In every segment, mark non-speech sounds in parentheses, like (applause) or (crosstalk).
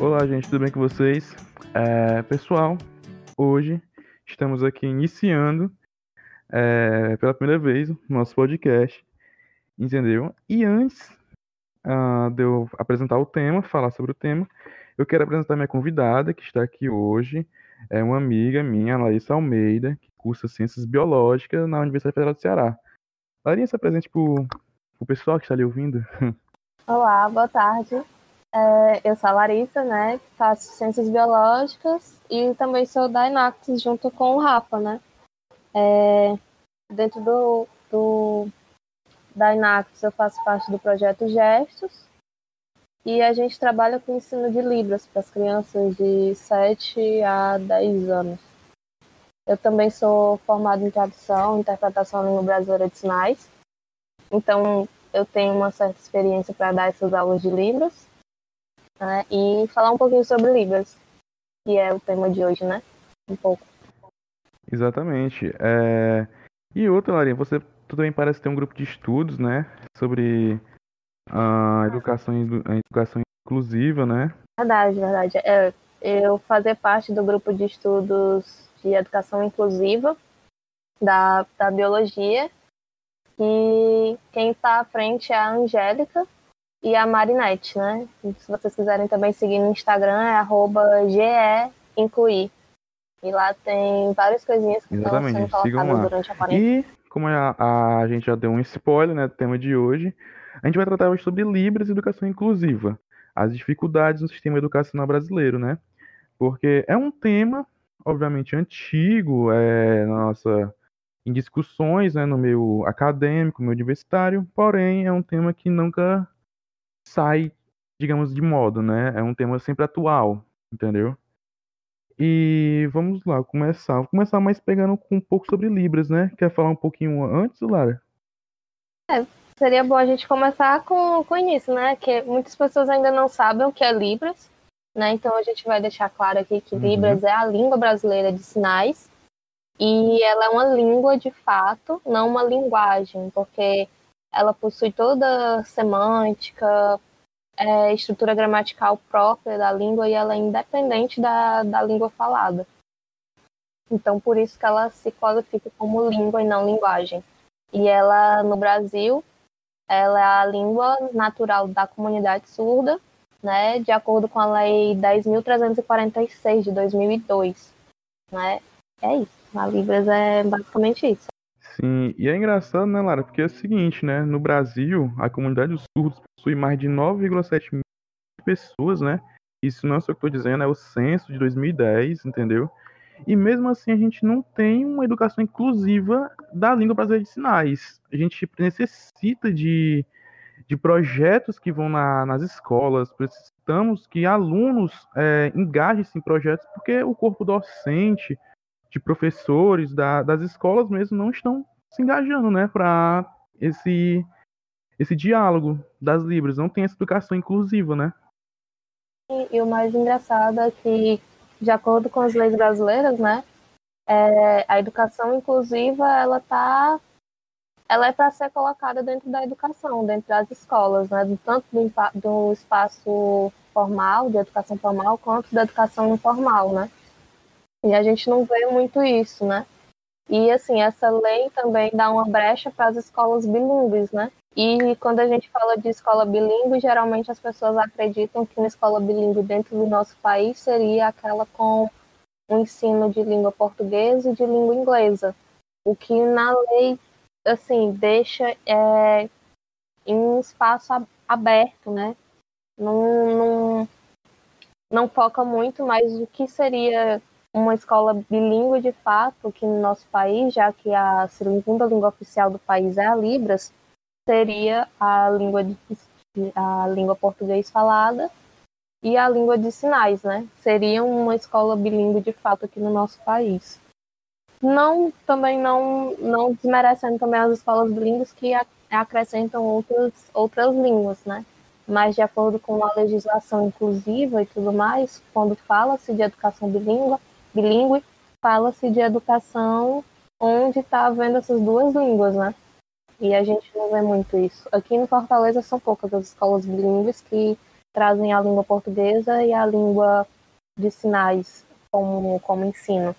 Olá, gente, tudo bem com vocês? É, pessoal, hoje estamos aqui iniciando é, pela primeira vez o nosso podcast, entendeu? E antes uh, de eu apresentar o tema, falar sobre o tema, eu quero apresentar minha convidada que está aqui hoje, é uma amiga minha, Larissa Almeida, que cursa Ciências Biológicas na Universidade Federal do Ceará. Larissa, presente para o pessoal que está ali ouvindo. (laughs) Olá, boa tarde. É, eu sou a Larissa, né? Faço ciências biológicas e também sou da Inactus junto com o Rafa, né? É, dentro do, do da Inactus eu faço parte do projeto Gestos e a gente trabalha com ensino de Libras para as crianças de 7 a 10 anos. Eu também sou formada em tradução interpretação na língua brasileira de sinais. Então, eu tenho uma certa experiência para dar essas aulas de Libras né? e falar um pouquinho sobre Libras, que é o tema de hoje, né? Um pouco. Exatamente. É... E outra, Larinha, você também parece ter um grupo de estudos, né? Sobre a educação, a educação inclusiva, né? Verdade, verdade. É, eu fazer parte do grupo de estudos de educação inclusiva da, da biologia e quem está à frente é a Angélica, e a Marinette, né? se vocês quiserem também seguir no Instagram, é arroba GEIncluir. E lá tem várias coisinhas que Exatamente, estão sendo colocadas durante a quarentena. E como a, a, gente já deu um spoiler né, do tema de hoje, a gente vai tratar hoje sobre Libras e educação inclusiva. As dificuldades no sistema educacional brasileiro, né? Porque é um tema, obviamente, antigo, é, nossa em discussões né, no meio acadêmico, no meio universitário, porém é um tema que nunca sai, digamos, de modo, né? É um tema sempre atual, entendeu? E vamos lá, começar. Vou começar mais pegando um pouco sobre Libras, né? Quer falar um pouquinho antes, Lara? É, seria bom a gente começar com, com o início, né? Que muitas pessoas ainda não sabem o que é Libras, né? Então a gente vai deixar claro aqui que uhum. Libras é a língua brasileira de sinais e ela é uma língua de fato, não uma linguagem, porque ela possui toda a semântica, é, estrutura gramatical própria da língua e ela é independente da, da língua falada. Então, por isso que ela se qualifica como língua e não linguagem. E ela, no Brasil, ela é a língua natural da comunidade surda, né, de acordo com a Lei 10.346 de 2002. Né? É isso. A Libras é basicamente isso. Sim, e é engraçado, né, Lara? Porque é o seguinte, né? No Brasil, a comunidade dos surdos possui mais de 9,7 mil pessoas, né? Isso não é só o que eu tô dizendo, é o censo de 2010, entendeu? E mesmo assim a gente não tem uma educação inclusiva da língua brasileira de sinais. A gente necessita de, de projetos que vão na, nas escolas, precisamos que alunos é, engajem-se em projetos, porque o corpo docente, de professores da, das escolas mesmo não estão se engajando, né, para esse esse diálogo das libras, não tem essa educação inclusiva, né? E, e, o mais engraçado é que, de acordo com as leis brasileiras, né, é, a educação inclusiva ela tá ela é para ser colocada dentro da educação, dentro das escolas, né, tanto do, do espaço formal, de educação formal, quanto da educação informal, né? E a gente não vê muito isso, né? E assim, essa lei também dá uma brecha para as escolas bilíngues, né? E quando a gente fala de escola bilíngue, geralmente as pessoas acreditam que uma escola bilíngue dentro do nosso país seria aquela com o ensino de língua portuguesa e de língua inglesa. O que na lei, assim, deixa é, em um espaço aberto, né? Não, não, não foca muito, mas o que seria uma escola bilíngue de fato, que no nosso país, já que a segunda língua oficial do país é a Libras, seria a língua, de, a língua português falada e a língua de sinais, né? Seria uma escola bilíngue de fato aqui no nosso país. Não, também não, não desmerecendo também as escolas bilíngues que acrescentam outras, outras línguas, né? Mas de acordo com a legislação inclusiva e tudo mais, quando fala-se de educação bilíngue, bilíngue, fala-se de educação onde está havendo essas duas línguas, né? E a gente não vê muito isso. Aqui em Fortaleza são poucas as escolas bilíngues que trazem a língua portuguesa e a língua de sinais como, como ensino.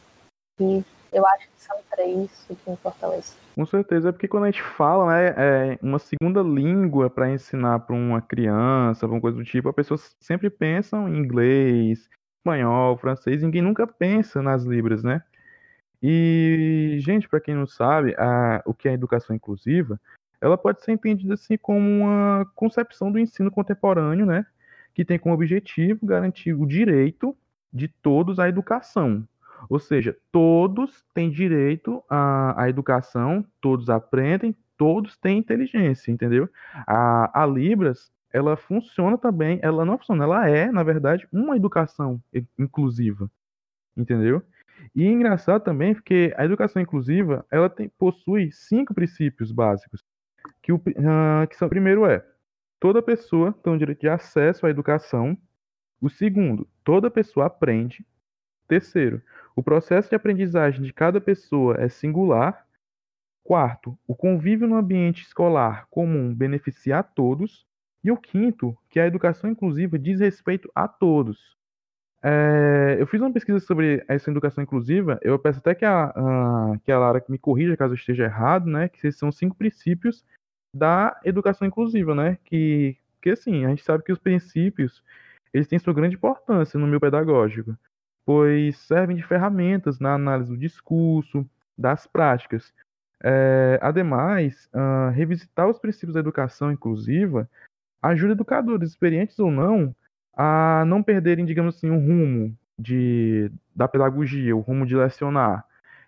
E eu acho que são três aqui em Fortaleza. Com certeza, é porque quando a gente fala, né, é uma segunda língua para ensinar para uma criança, alguma coisa do tipo, as pessoas sempre pensam em inglês, espanhol, francês, ninguém nunca pensa nas libras, né? E, gente, para quem não sabe, a, o que é educação inclusiva, ela pode ser entendida assim como uma concepção do ensino contemporâneo, né? Que tem como objetivo garantir o direito de todos à educação. Ou seja, todos têm direito à, à educação, todos aprendem, todos têm inteligência, entendeu? A, a Libras, ela funciona também, ela não funciona, ela é, na verdade, uma educação inclusiva, entendeu? E é engraçado também porque a educação inclusiva, ela tem, possui cinco princípios básicos, que o, uh, que são, primeiro é, toda pessoa tem o direito de acesso à educação, o segundo, toda pessoa aprende, terceiro, o processo de aprendizagem de cada pessoa é singular, quarto, o convívio no ambiente escolar comum beneficia a todos, e o quinto, que a educação inclusiva diz respeito a todos. É, eu fiz uma pesquisa sobre essa educação inclusiva. Eu peço até que a, a, que a Lara me corrija caso eu esteja errado, né? Que esses são cinco princípios da educação inclusiva, né? Que, que assim, a gente sabe que os princípios eles têm sua grande importância no meio pedagógico, pois servem de ferramentas na análise do discurso, das práticas. É, ademais, uh, revisitar os princípios da educação inclusiva ajuda educadores, experientes ou não, a não perderem, digamos assim, o rumo de, da pedagogia, o rumo de lecionar.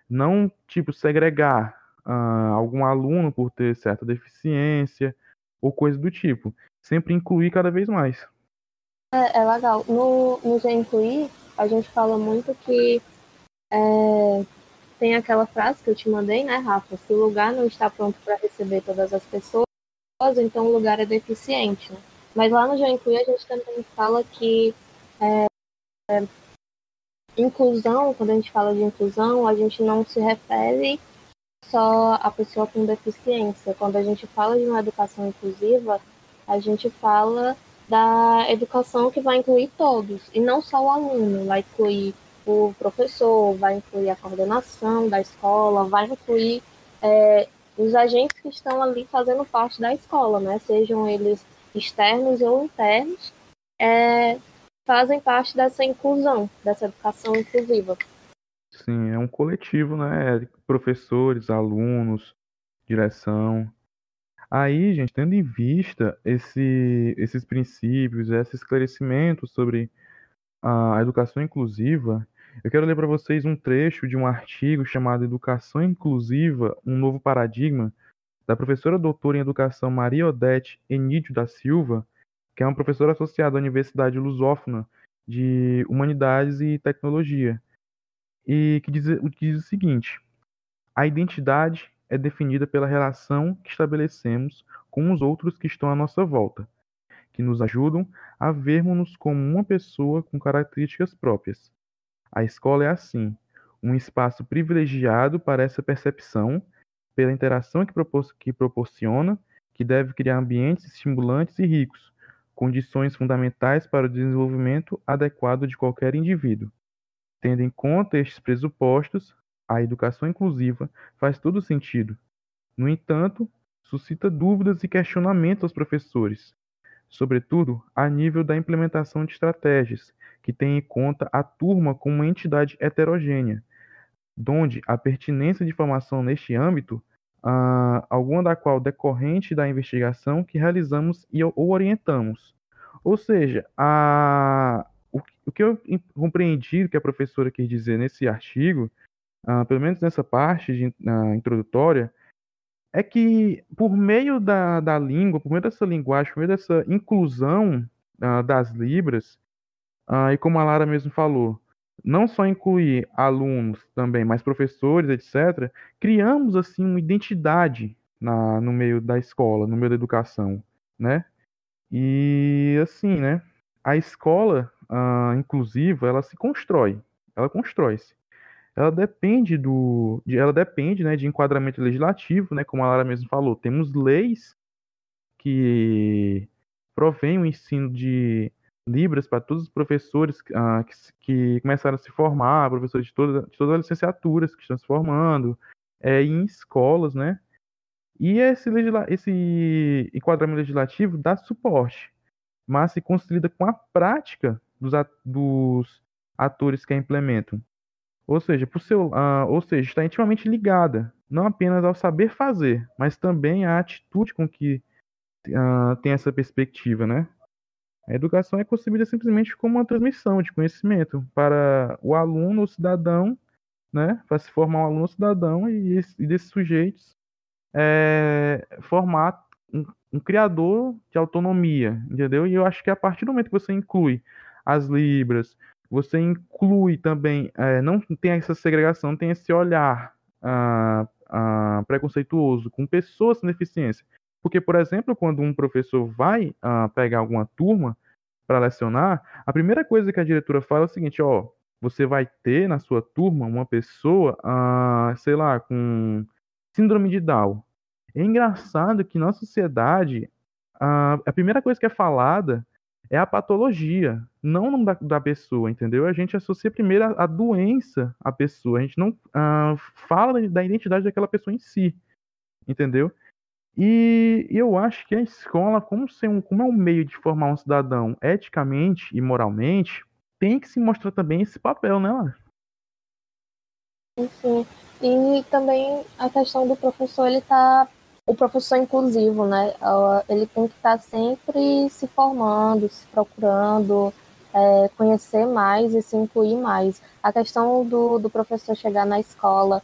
Não, tipo, segregar uh, algum aluno por ter certa deficiência ou coisa do tipo. Sempre incluir cada vez mais. É, é legal. No, no Já Incluir, a gente fala muito que é, tem aquela frase que eu te mandei, né, Rafa? Se o lugar não está pronto para receber todas as pessoas, então o lugar é deficiente. Né? Mas lá no Já Inclui a gente também fala que é, é, inclusão, quando a gente fala de inclusão, a gente não se refere só à pessoa com deficiência. Quando a gente fala de uma educação inclusiva, a gente fala da educação que vai incluir todos, e não só o aluno, vai incluir o professor, vai incluir a coordenação da escola, vai incluir é, os agentes que estão ali fazendo parte da escola, né? Sejam eles externos ou internos, é, fazem parte dessa inclusão, dessa educação inclusiva. Sim, é um coletivo, né? Professores, alunos, direção. Aí, gente, tendo em vista esse, esses princípios, esse esclarecimento sobre a educação inclusiva, eu quero ler para vocês um trecho de um artigo chamado Educação Inclusiva, um novo paradigma, da professora doutora em educação Maria Odete Enídio da Silva, que é uma professora associada à Universidade Lusófona de Humanidades e Tecnologia, e que diz, diz o seguinte: a identidade é definida pela relação que estabelecemos com os outros que estão à nossa volta, que nos ajudam a vermos-nos como uma pessoa com características próprias. A escola é assim, um espaço privilegiado para essa percepção pela interação que, propor que proporciona, que deve criar ambientes estimulantes e ricos, condições fundamentais para o desenvolvimento adequado de qualquer indivíduo. Tendo em conta estes pressupostos, a educação inclusiva faz todo sentido. No entanto, suscita dúvidas e questionamentos aos professores, sobretudo a nível da implementação de estratégias que têm em conta a turma como uma entidade heterogênea, donde a pertinência de formação neste âmbito uh, alguma da qual decorrente da investigação que realizamos e ou orientamos. Ou seja, a, o, o que eu compreendi que a professora quis dizer nesse artigo, uh, pelo menos nessa parte de, uh, introdutória, é que por meio da, da língua, por meio dessa linguagem, por meio dessa inclusão uh, das libras, uh, e como a Lara mesmo falou, não só incluir alunos também, mas professores, etc., criamos assim uma identidade na, no meio da escola, no meio da educação, né? E assim, né? A escola uh, inclusiva, ela se constrói, ela constrói-se. Ela depende do, de, ela depende, né, de enquadramento legislativo, né? Como a Lara mesmo falou, temos leis que provém o ensino de Libras para todos os professores que, que, começaram a se formar, professores de, toda, de todas as licenciaturas que estão se formando, é, em escolas, né? E esse, esse enquadramento legislativo dá suporte, mas se construída com a prática dos, dos atores que a implementam. Ou seja, por seu, uh, ou seja, está intimamente ligada não apenas ao saber fazer, mas também à atitude com que uh, tem essa perspectiva, né? A educação é concebida simplesmente como uma transmissão de conhecimento para o aluno, o cidadão, né? Para se formar um aluno, o cidadão e, e desses sujeitos é, formar um, um, criador de autonomia, entendeu? E eu acho que a partir do momento que você inclui as libras, você inclui também, é, não tem essa segregação, tem esse olhar ah, ah, preconceituoso com pessoas com deficiência. Porque, por exemplo, quando um professor vai ah, pegar alguma turma para lecionar, a primeira coisa que a diretora fala é o seguinte: ó, você vai ter na sua turma uma pessoa, ah, sei lá, com síndrome de Down. É engraçado que na sociedade a, a primeira coisa que é falada é a patologia, não da, da pessoa, entendeu? A gente associa primeiro a, a doença à pessoa, a gente não uh, fala da identidade daquela pessoa em si, entendeu? E eu acho que a escola, como, ser um, como é um meio de formar um cidadão eticamente e moralmente, tem que se mostrar também esse papel, né, Lara? Sim. E também a questão do professor, ele tá o professor inclusivo, né? Ele tem que estar sempre se formando, se procurando é, conhecer mais e se incluir mais. A questão do, do professor chegar na escola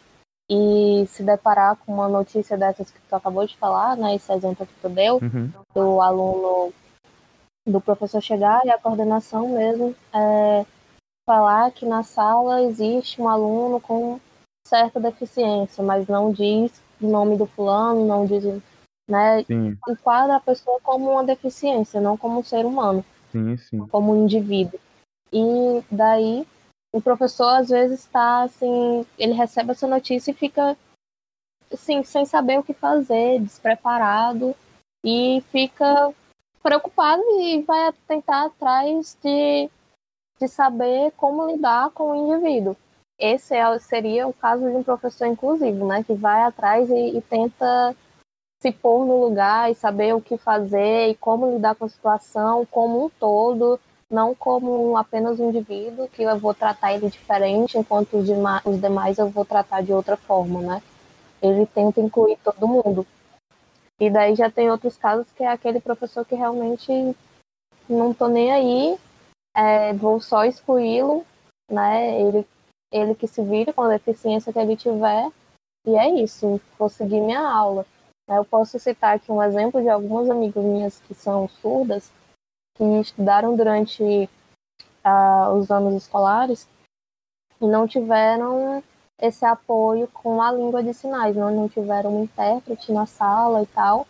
e se deparar com uma notícia dessas que tu acabou de falar, né? Esse exemplo que tu deu, uhum. do aluno, do professor chegar e a coordenação mesmo é, falar que na sala existe um aluno com certa deficiência, mas não diz o nome do fulano, não diz, né? Sim. Enquadra a pessoa como uma deficiência, não como um ser humano. Sim, sim. Como um indivíduo. E daí o professor às vezes está assim, ele recebe essa notícia e fica assim, sem saber o que fazer, despreparado e fica preocupado e vai tentar atrás de, de saber como lidar com o indivíduo esse é, seria o caso de um professor inclusivo, né? Que vai atrás e, e, tenta se pôr no lugar e saber o que fazer e como lidar com a situação como um todo, não como apenas um indivíduo que eu vou tratar ele diferente, enquanto os, demais, os demais eu vou tratar de outra forma, né? Ele tenta incluir todo mundo. E daí já tem outros casos que é aquele professor que realmente não tô nem aí, é, vou só excluí-lo, né? Ele ele que se vire com a deficiência que ele tiver, e é isso, conseguir minha aula. Eu posso citar aqui um exemplo de algumas amigas minhas que são surdas, que estudaram durante uh, os anos escolares e não tiveram esse apoio com a língua de sinais, não, não tiveram um intérprete na sala e tal.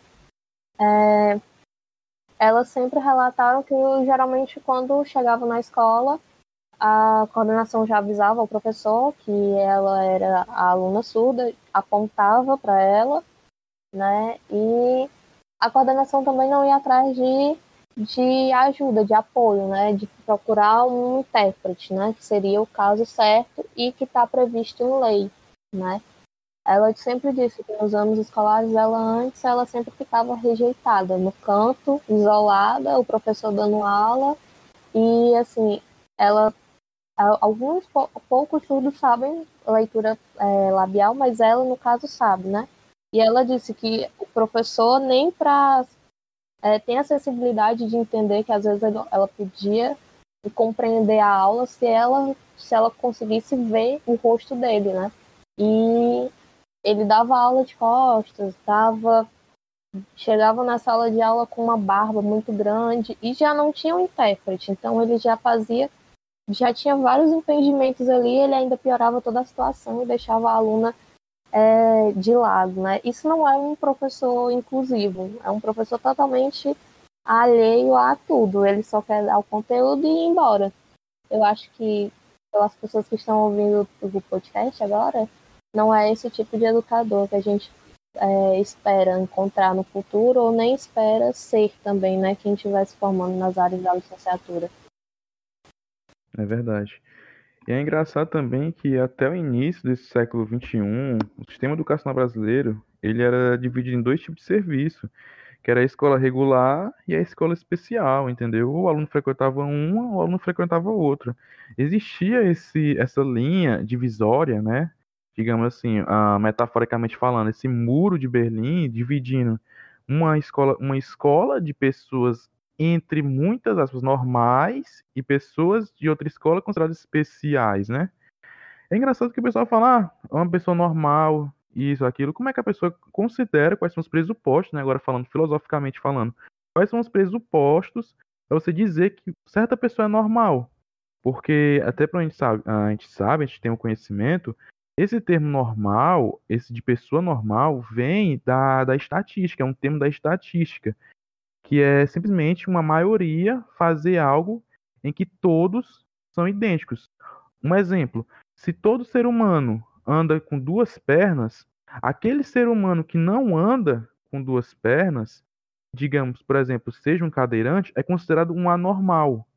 É, elas sempre relataram que geralmente quando chegavam na escola a coordenação já avisava o professor que ela era a aluna surda, apontava para ela, né? E a coordenação também não ia atrás de, de ajuda, de apoio, né? De procurar um intérprete, né? Que seria o caso certo e que está previsto em lei, né? Ela sempre disse que nos anos escolares ela antes ela sempre ficava rejeitada no canto, isolada, o professor dando aula e assim ela alguns poucos surdos sabem leitura é, labial, mas ela, no caso, sabe, né? E ela disse que o professor nem para é, tem a sensibilidade de entender que às vezes ela podia compreender a aula se ela se ela conseguisse ver o rosto dele, né? E ele dava aula de costas, dava chegava na sala de aula com uma barba muito grande e já não tinha um intérprete, então ele já fazia já tinha vários impedimentos ali, ele ainda piorava toda a situação e deixava a aluna é, de lado, né? Isso não é um professor inclusivo, é um professor totalmente alheio a tudo, ele só quer dar o conteúdo e ir embora. Eu acho que pelas pessoas que estão ouvindo o podcast agora, não é esse tipo de educador que a gente é, espera encontrar no futuro ou nem espera ser também, né, quem estiver se formando nas áreas da licenciatura. É verdade. E é engraçado também que até o início desse século XXI, o sistema educacional brasileiro, ele era dividido em dois tipos de serviço, que era a escola regular e a escola especial, entendeu? O aluno frequentava uma, o aluno frequentava outra. Existia esse, essa linha divisória, né? Digamos assim, uh, metaforicamente falando, esse muro de Berlim dividindo uma escola, uma escola de pessoas entre muitas aspas normais e pessoas de outra escola consideradas especiais, né? É engraçado que o pessoal fala, ah, uma pessoa normal, isso, aquilo. Como é que a pessoa considera quais são os pressupostos, né? Agora falando filosoficamente falando, quais são os pressupostos para você dizer que certa pessoa é normal? Porque até para a gente sabe, a gente sabe, a gente tem o um conhecimento, esse termo normal, esse de pessoa normal, vem da, da estatística, é um termo da estatística que é simplesmente uma maioria fazer algo em que todos são idênticos. Um exemplo: se todo ser humano anda com duas pernas, aquele ser humano que não anda com duas pernas, digamos, por exemplo, seja um cadeirante, é considerado um anormal.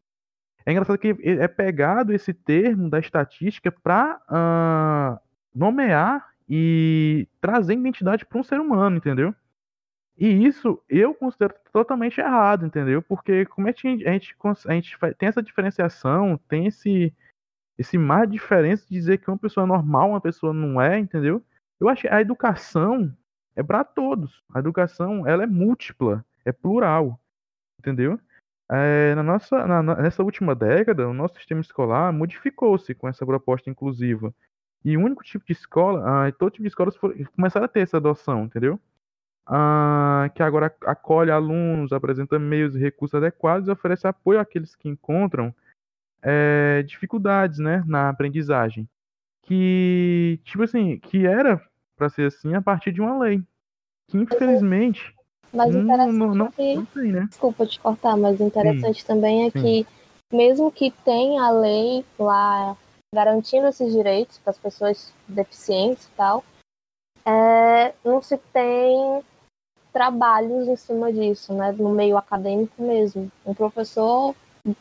É engraçado que é pegado esse termo da estatística para uh, ah, nomear e trazer identidade para um ser humano, entendeu? E isso eu considero totalmente errado, entendeu? Porque como é que a gente, a gente, tem essa diferenciação, tem esse, esse mar de diferença de dizer que uma pessoa é normal, uma pessoa não é, entendeu? Eu acho que a educação é para todos. A educação ela é múltipla, é plural, entendeu? É, na nossa, na, nessa última década, o nosso sistema escolar modificou-se com essa proposta inclusiva. E o único tipo de escola, ah, todo tipo de escolas começaram a ter essa adoção, entendeu? Ah, que agora acolhe alunos, apresenta meios e recursos adequados e oferece apoio àqueles que encontram é, dificuldades né, na aprendizagem. Que, tipo assim, que era para ser assim a partir de uma lei. Que infelizmente. Mas interessante não, não, que, não tem, né? Desculpa te cortar, mas interessante Sim. também é Sim. que, mesmo que tenha a lei lá garantindo esses direitos para as pessoas deficientes e tal, é, não se tem trabalhos em cima disso, né, no meio acadêmico mesmo. Um professor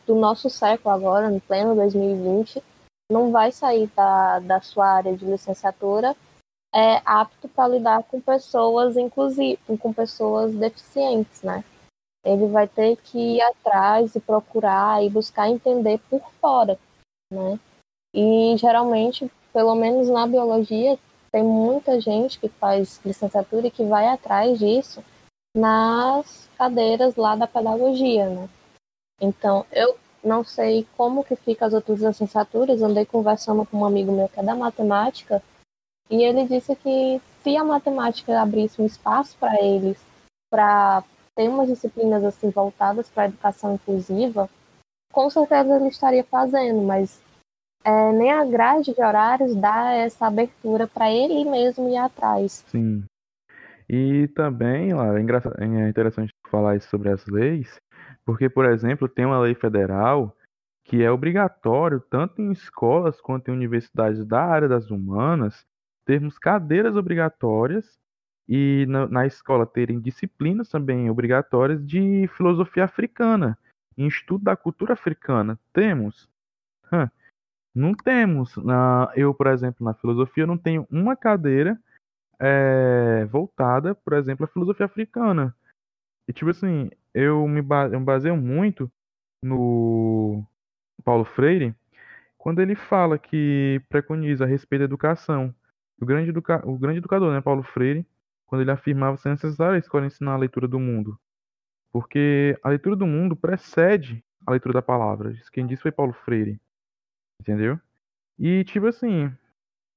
do nosso século agora, no pleno 2020, não vai sair da, da sua área de licenciatura é apto para lidar com pessoas inclusive com pessoas deficientes, né? Ele vai ter que ir atrás e procurar e buscar entender por fora, né? E geralmente, pelo menos na biologia, tem muita gente que faz licenciatura e que vai atrás disso nas cadeiras lá da pedagogia, né? Então, eu não sei como que fica as outras licenciaturas, andei conversando com um amigo meu que é da matemática, e ele disse que se a matemática abrisse um espaço para eles, para ter umas disciplinas assim voltadas para a educação inclusiva, com certeza ele estaria fazendo, mas é, nem a grade de horários dá essa abertura para ele mesmo ir atrás. Sim. E também, lá, é, é interessante falar sobre as leis, porque, por exemplo, tem uma lei federal que é obrigatório, tanto em escolas quanto em universidades da área das humanas, termos cadeiras obrigatórias e na, na escola terem disciplinas também obrigatórias de filosofia africana, em estudo da cultura africana. Temos? Hum, não temos. Na, eu, por exemplo, na filosofia, não tenho uma cadeira é, voltada, por exemplo, à filosofia africana. E, tipo assim, eu me baseio muito no Paulo Freire, quando ele fala que preconiza a respeito da educação. O grande, educa o grande educador, né, Paulo Freire, quando ele afirmava ser necessário a escola ensinar a leitura do mundo. Porque a leitura do mundo precede a leitura da palavra. Quem disse foi Paulo Freire. Entendeu? E, tipo assim,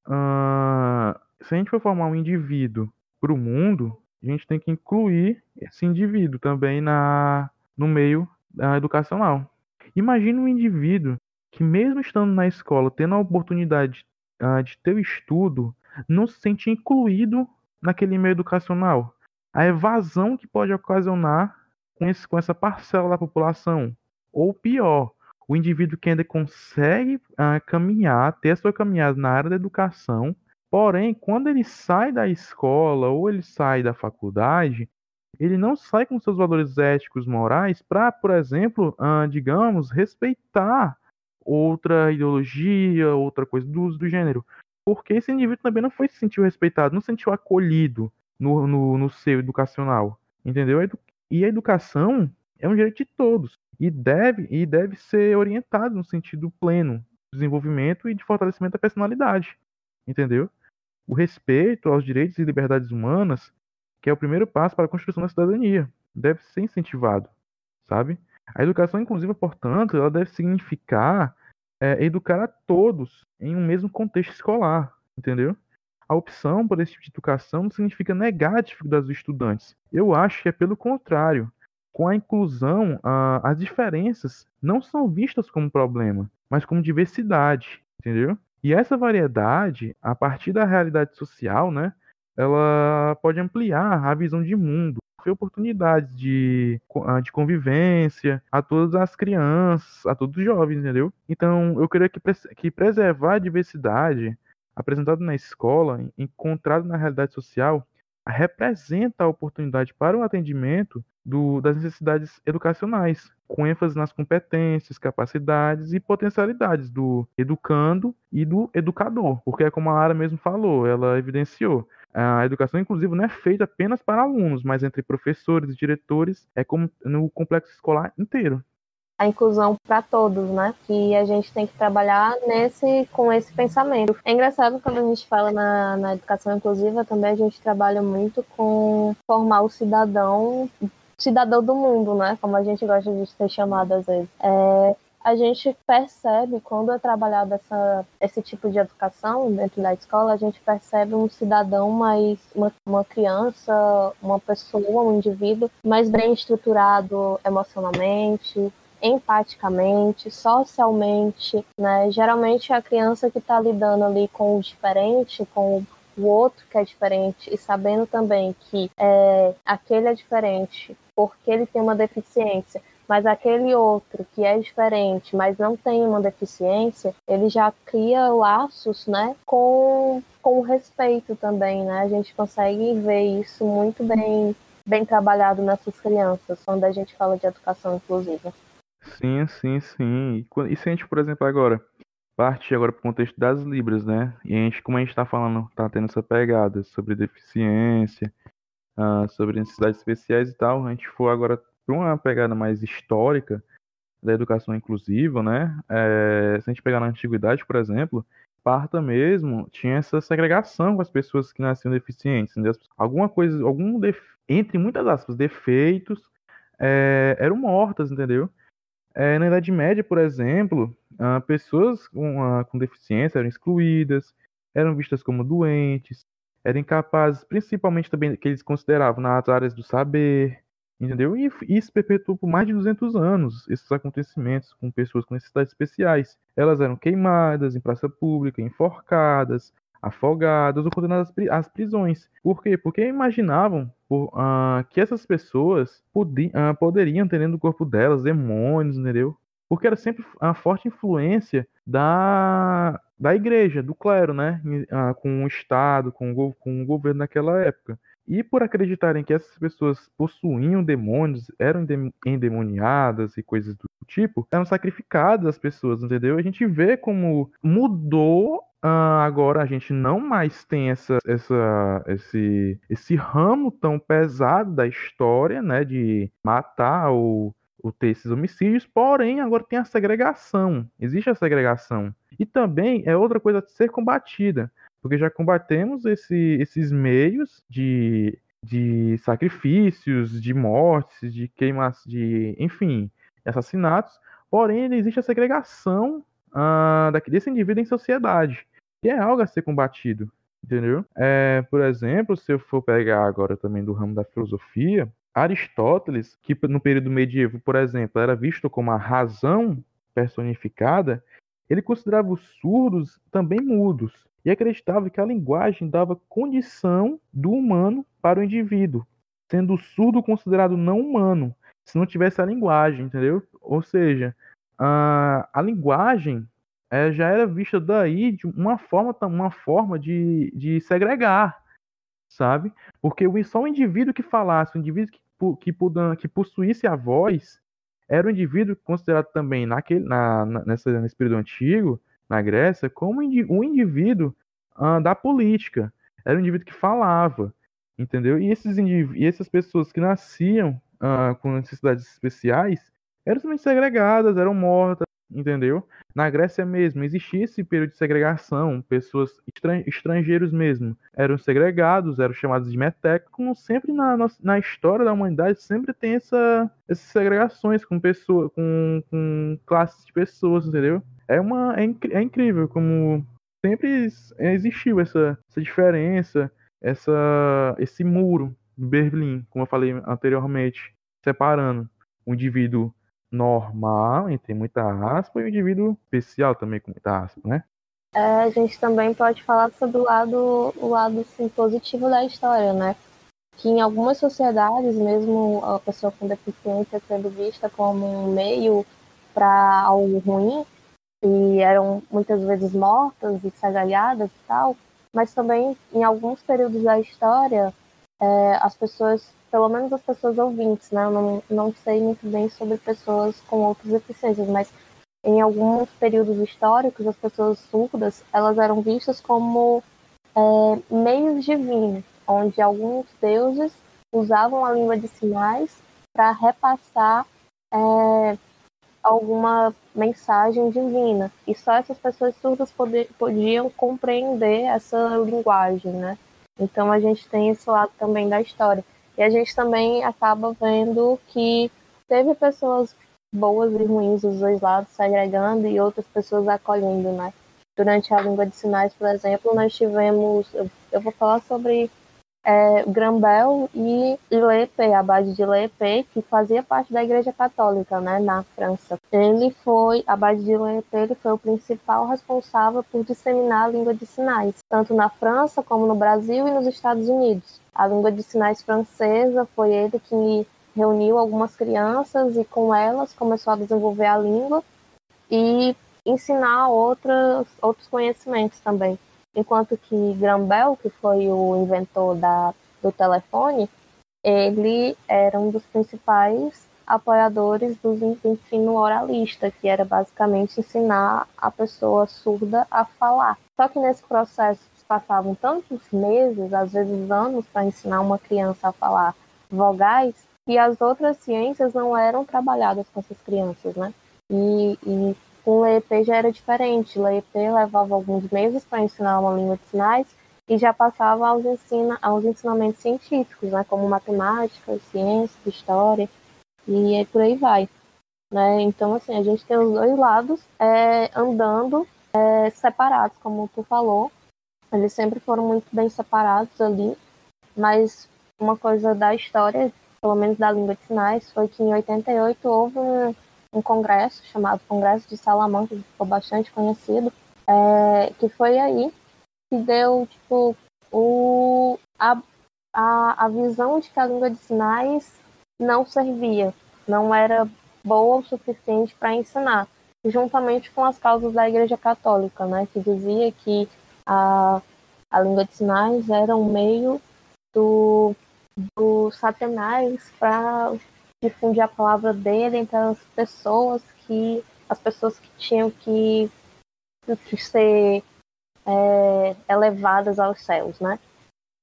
uh, se a gente for formar um indivíduo para o mundo, a gente tem que incluir esse indivíduo também na, no meio uh, educacional. Imagina um indivíduo que, mesmo estando na escola, tendo a oportunidade uh, de ter o estudo, não se sente incluído naquele meio educacional. A evasão que pode ocasionar com, esse, com essa parcela da população. Ou pior, o indivíduo que ainda consegue uh, caminhar, ter a sua caminhada na área da educação, porém, quando ele sai da escola ou ele sai da faculdade, ele não sai com seus valores éticos, morais, para, por exemplo, uh, digamos, respeitar outra ideologia, outra coisa do, do gênero. Porque esse indivíduo também não foi se sentiu respeitado, não se sentiu acolhido no, no, no seio educacional. Entendeu? E a educação é um direito de todos e deve, e deve ser orientado no sentido pleno de desenvolvimento e de fortalecimento da personalidade. Entendeu? O respeito aos direitos e liberdades humanas, que é o primeiro passo para a construção da cidadania, deve ser incentivado, sabe? A educação inclusiva, portanto, ela deve significar é, educar a todos em um mesmo contexto escolar, entendeu? A opção por esse tipo de educação não significa negar a dificuldade dos estudantes. Eu acho que é pelo contrário. Com a inclusão, as diferenças não são vistas como problema, mas como diversidade, entendeu? E essa variedade, a partir da realidade social, né, ela pode ampliar a visão de mundo, ter oportunidades de, ah, de convivência a todas as crianças, a todos os jovens, entendeu? Então, eu creio que, que preservar a diversidade apresentada na escola, encontrada na realidade social, representa a oportunidade para o atendimento do, das necessidades educacionais, com ênfase nas competências, capacidades e potencialidades do educando e do educador. Porque, é como a Lara mesmo falou, ela evidenciou, a educação inclusiva não é feita apenas para alunos, mas entre professores e diretores, é como no complexo escolar inteiro a inclusão para todos, né? Que a gente tem que trabalhar nesse com esse pensamento. É engraçado quando a gente fala na, na educação inclusiva, também a gente trabalha muito com formar o cidadão cidadão do mundo, né? Como a gente gosta de ser chamado às vezes. É, a gente percebe, quando é trabalhado essa, esse tipo de educação dentro da escola, a gente percebe um cidadão mais, uma, uma criança, uma pessoa, um indivíduo mais bem estruturado emocionalmente, empaticamente, socialmente, né? Geralmente a criança que está lidando ali com o diferente, com o outro que é diferente e sabendo também que é, aquele é diferente porque ele tem uma deficiência, mas aquele outro que é diferente, mas não tem uma deficiência, ele já cria laços, né, com, com respeito também, né? A gente consegue ver isso muito bem bem trabalhado nessas crianças, quando a gente fala de educação inclusiva. Sim, sim, sim. E se a gente, por exemplo, agora parte agora para o contexto das libras, né? E a gente, como a gente está falando, está tendo essa pegada sobre deficiência, uh, sobre necessidades especiais e tal, a gente for agora para uma pegada mais histórica da educação inclusiva, né? É, se a gente pegar na antiguidade, por exemplo, Parta mesmo tinha essa segregação com as pessoas que nasciam deficientes, entendeu? alguma coisa, algum def... entre muitas aspas defeitos é, eram mortas, entendeu? É, na Idade Média, por exemplo, uh, pessoas com, uh, com deficiência eram excluídas, eram vistas como doentes, eram incapazes, principalmente também que eles consideravam nas áreas do saber, entendeu? E isso perpetuou por mais de 200 anos, esses acontecimentos com pessoas com necessidades especiais. Elas eram queimadas em praça pública, enforcadas, afogadas ou condenadas às prisões. Por quê? Porque imaginavam por, uh, que essas pessoas uh, poderiam ter dentro do corpo delas demônios, entendeu? Porque era sempre a forte influência da, da igreja, do clero, né? Uh, com o Estado, com o, com o governo naquela época. E por acreditarem que essas pessoas possuíam demônios, eram endemoniadas e coisas do tipo, eram sacrificadas as pessoas, entendeu? A gente vê como mudou Uh, agora a gente não mais tem essa, essa, esse, esse ramo tão pesado da história, né, de matar ou, ou ter esses homicídios, porém agora tem a segregação, existe a segregação. E também é outra coisa a ser combatida, porque já combatemos esse, esses meios de, de sacrifícios, de mortes, de queimas, de, enfim, assassinatos, porém existe a segregação uh, desse indivíduo em sociedade que é algo a ser combatido, entendeu? É, por exemplo, se eu for pegar agora também do ramo da filosofia, Aristóteles, que no período medieval, por exemplo, era visto como a razão personificada, ele considerava os surdos também mudos e acreditava que a linguagem dava condição do humano para o indivíduo, sendo o surdo considerado não humano se não tivesse a linguagem, entendeu? Ou seja, a, a linguagem é, já era vista daí de uma forma, uma forma de, de segregar, sabe? Porque só o indivíduo que falasse, o indivíduo que, que, que possuísse a voz, era um indivíduo considerado também naquele, na, na, nessa, nesse período antigo, na Grécia, como um indivíduo uh, da política. Era um indivíduo que falava, entendeu? E, esses e essas pessoas que nasciam uh, com necessidades especiais eram também segregadas, eram mortas, entendeu? Na Grécia mesmo existia esse período de segregação, pessoas estrangeiros mesmo eram segregados, eram chamados de metecos, como sempre na, na história da humanidade sempre tem essa, essas segregações com pessoas, com, com classes de pessoas, entendeu? É uma é, é incrível como sempre existiu essa, essa diferença, essa esse muro de Berlim, como eu falei anteriormente, separando o indivíduo normal, entre muita aspa, e o indivíduo especial também com muita aspa, né? É, a gente também pode falar sobre o lado, o lado assim, positivo da história, né? Que em algumas sociedades, mesmo a pessoa com deficiência sendo vista como um meio para algo ruim, e eram muitas vezes mortas e sagalhadas e tal, mas também em alguns períodos da história, é, as pessoas pelo menos as pessoas ouvintes, né? Eu não, não sei muito bem sobre pessoas com outras deficiências, mas em alguns períodos históricos, as pessoas surdas, elas eram vistas como é, meios divinos, onde alguns deuses usavam a língua de sinais para repassar é, alguma mensagem divina. E só essas pessoas surdas poder, podiam compreender essa linguagem, né? Então a gente tem esse lado também da história. E a gente também acaba vendo que teve pessoas boas e ruins dos dois lados se agregando e outras pessoas acolhendo, né? Durante a língua de sinais, por exemplo, nós tivemos, eu, vou falar sobre é, Grambel e Lepe, a base de Lepe, que fazia parte da Igreja Católica, né, na França. Ele foi, a base de Lepe, ele foi o principal responsável por disseminar a língua de sinais, tanto na França como no Brasil e nos Estados Unidos. A língua de sinais francesa foi ele que reuniu algumas crianças e com elas começou a desenvolver a língua e ensinar outras, outros conhecimentos também enquanto que Graham Bell, que foi o inventor da, do telefone, ele era um dos principais apoiadores do ensino oralista, que era basicamente ensinar a pessoa surda a falar. Só que nesse processo passavam tantos meses, às vezes anos, para ensinar uma criança a falar vogais, e as outras ciências não eram trabalhadas com essas crianças, né? E, e com o LEP já era diferente. O LEP levava alguns meses para ensinar uma língua de sinais e já passava aos, ensina, aos ensinamentos científicos, né, como matemática, ciência, história, e por aí vai. Né? Então, assim, a gente tem os dois lados é, andando é, separados, como tu falou. Eles sempre foram muito bem separados ali, mas uma coisa da história, pelo menos da língua de sinais, foi que em 88 houve um, um congresso chamado Congresso de Salamanca, que ficou bastante conhecido, é, que foi aí que deu tipo o, a, a, a visão de que a língua de sinais não servia, não era boa o suficiente para ensinar, juntamente com as causas da Igreja Católica, né, que dizia que a, a língua de sinais era um meio do, do Satanás para difundir a palavra dele entre as pessoas que as pessoas que tinham que, que ser é, elevadas aos céus, né?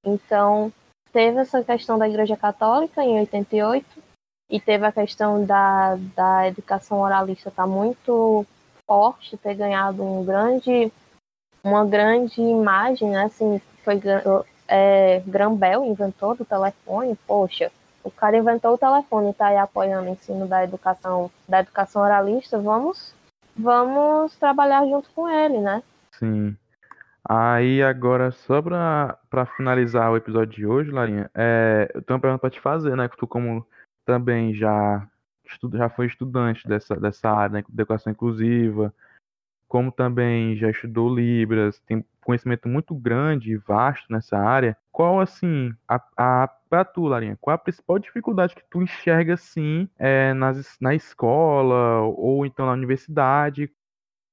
Então teve essa questão da Igreja Católica em 88 e teve a questão da, da educação oralista estar tá muito forte, ter ganhado um grande uma grande imagem, né? Assim, foi é, Grambel, inventor do telefone, poxa, o cara inventou o telefone e está aí apoiando o ensino da educação, da educação oralista, vamos, vamos trabalhar junto com ele, né? Sim. Aí agora, só para finalizar o episódio de hoje, Larinha, é, eu tenho uma pergunta para te fazer, né? Que tu como também já, estuda, já foi estudante dessa, dessa área, né, de educação inclusiva, como também já estudou Libras, tem conhecimento muito grande e vasto nessa área, qual, assim, a, a, pra tu, Larinha, qual a principal dificuldade que tu enxerga, assim, é, nas, na escola ou então na universidade?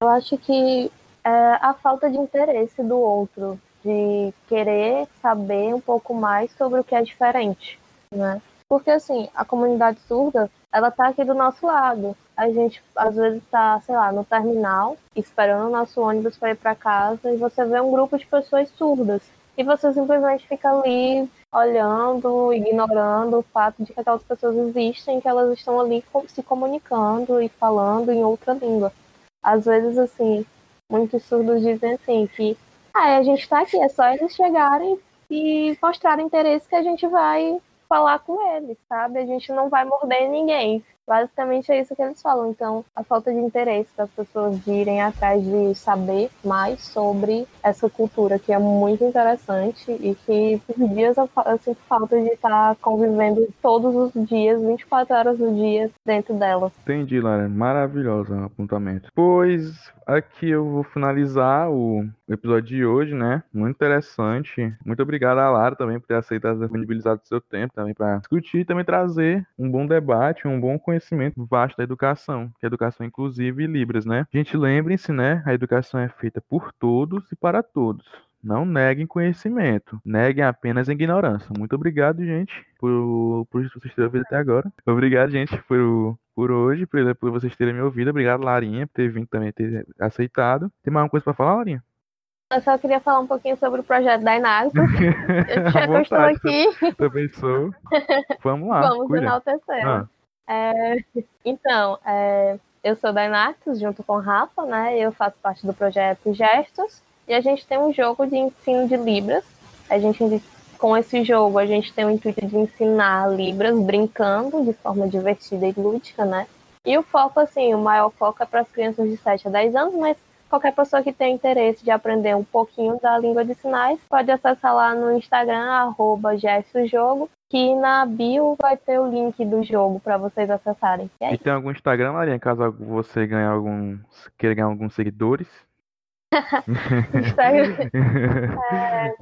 Eu acho que é a falta de interesse do outro, de querer saber um pouco mais sobre o que é diferente, né? Porque, assim, a comunidade surda, ela tá aqui do nosso lado. A gente, às vezes, tá, sei lá, no terminal, esperando o nosso ônibus para ir para casa, e você vê um grupo de pessoas surdas. E você simplesmente fica ali olhando, ignorando o fato de que aquelas pessoas existem, que elas estão ali se comunicando e falando em outra língua. Às vezes, assim, muitos surdos dizem assim que ah, a gente está aqui, é só eles chegarem e mostrar interesse que a gente vai falar com eles, sabe? A gente não vai morder ninguém. Basicamente é isso que eles falam. Então, a falta de interesse das pessoas de irem atrás de saber mais sobre essa cultura, que é muito interessante e que por dias eu, sinto falta de estar convivendo todos os dias, 24 horas do dia, dentro dela. Entendi, Lara. Maravilhosa o apontamento. Pois aqui eu vou finalizar o episódio de hoje, né? Muito interessante. Muito obrigado a Lara também por ter aceitado disponibilizado seu tempo também para discutir e também trazer um bom debate, um bom conhecimento vasto da educação, que é educação inclusiva e Libras, né? Gente, lembrem-se, né? A educação é feita por todos e para todos. Não neguem conhecimento, neguem apenas ignorância. Muito obrigado, gente, por, por vocês terem ouvido até agora. Obrigado, gente, por, por hoje, por, por vocês terem me ouvido. Obrigado, Larinha, por ter vindo também, ter aceitado. Tem mais uma coisa para falar, Larinha? Eu só queria falar um pouquinho sobre o projeto da Inactus. (laughs) Já que eu estou aqui. Também sou. Vamos lá. Vamos cuida. enaltecer. Ah. É, então, é, eu sou da Inactus, junto com o Rafa, né? Eu faço parte do projeto Gestos. E a gente tem um jogo de ensino de Libras. A gente, com esse jogo, a gente tem o intuito de ensinar Libras brincando de forma divertida e lúdica, né? E o foco, assim, o maior foco é para as crianças de 7 a 10 anos, mas qualquer pessoa que tenha interesse de aprender um pouquinho da língua de sinais pode acessar lá no Instagram, arroba que na bio vai ter o link do jogo para vocês acessarem. E, e, tem algum Instagram, Maria, caso você ganhe algum, queira ganhar alguns seguidores? Instagram. (laughs) É,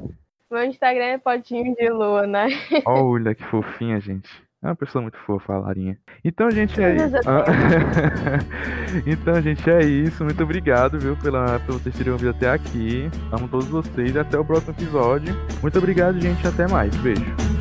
meu Instagram é potinho de lua, né? Olha que fofinha, gente. É uma pessoa muito fofa, a Larinha. Então, gente, é isso. (laughs) (laughs) então, gente, é isso. Muito obrigado, viu, pela, por vocês terem ouvido até aqui. Amo todos vocês. Até o próximo episódio. Muito obrigado, gente. Até mais. Beijo.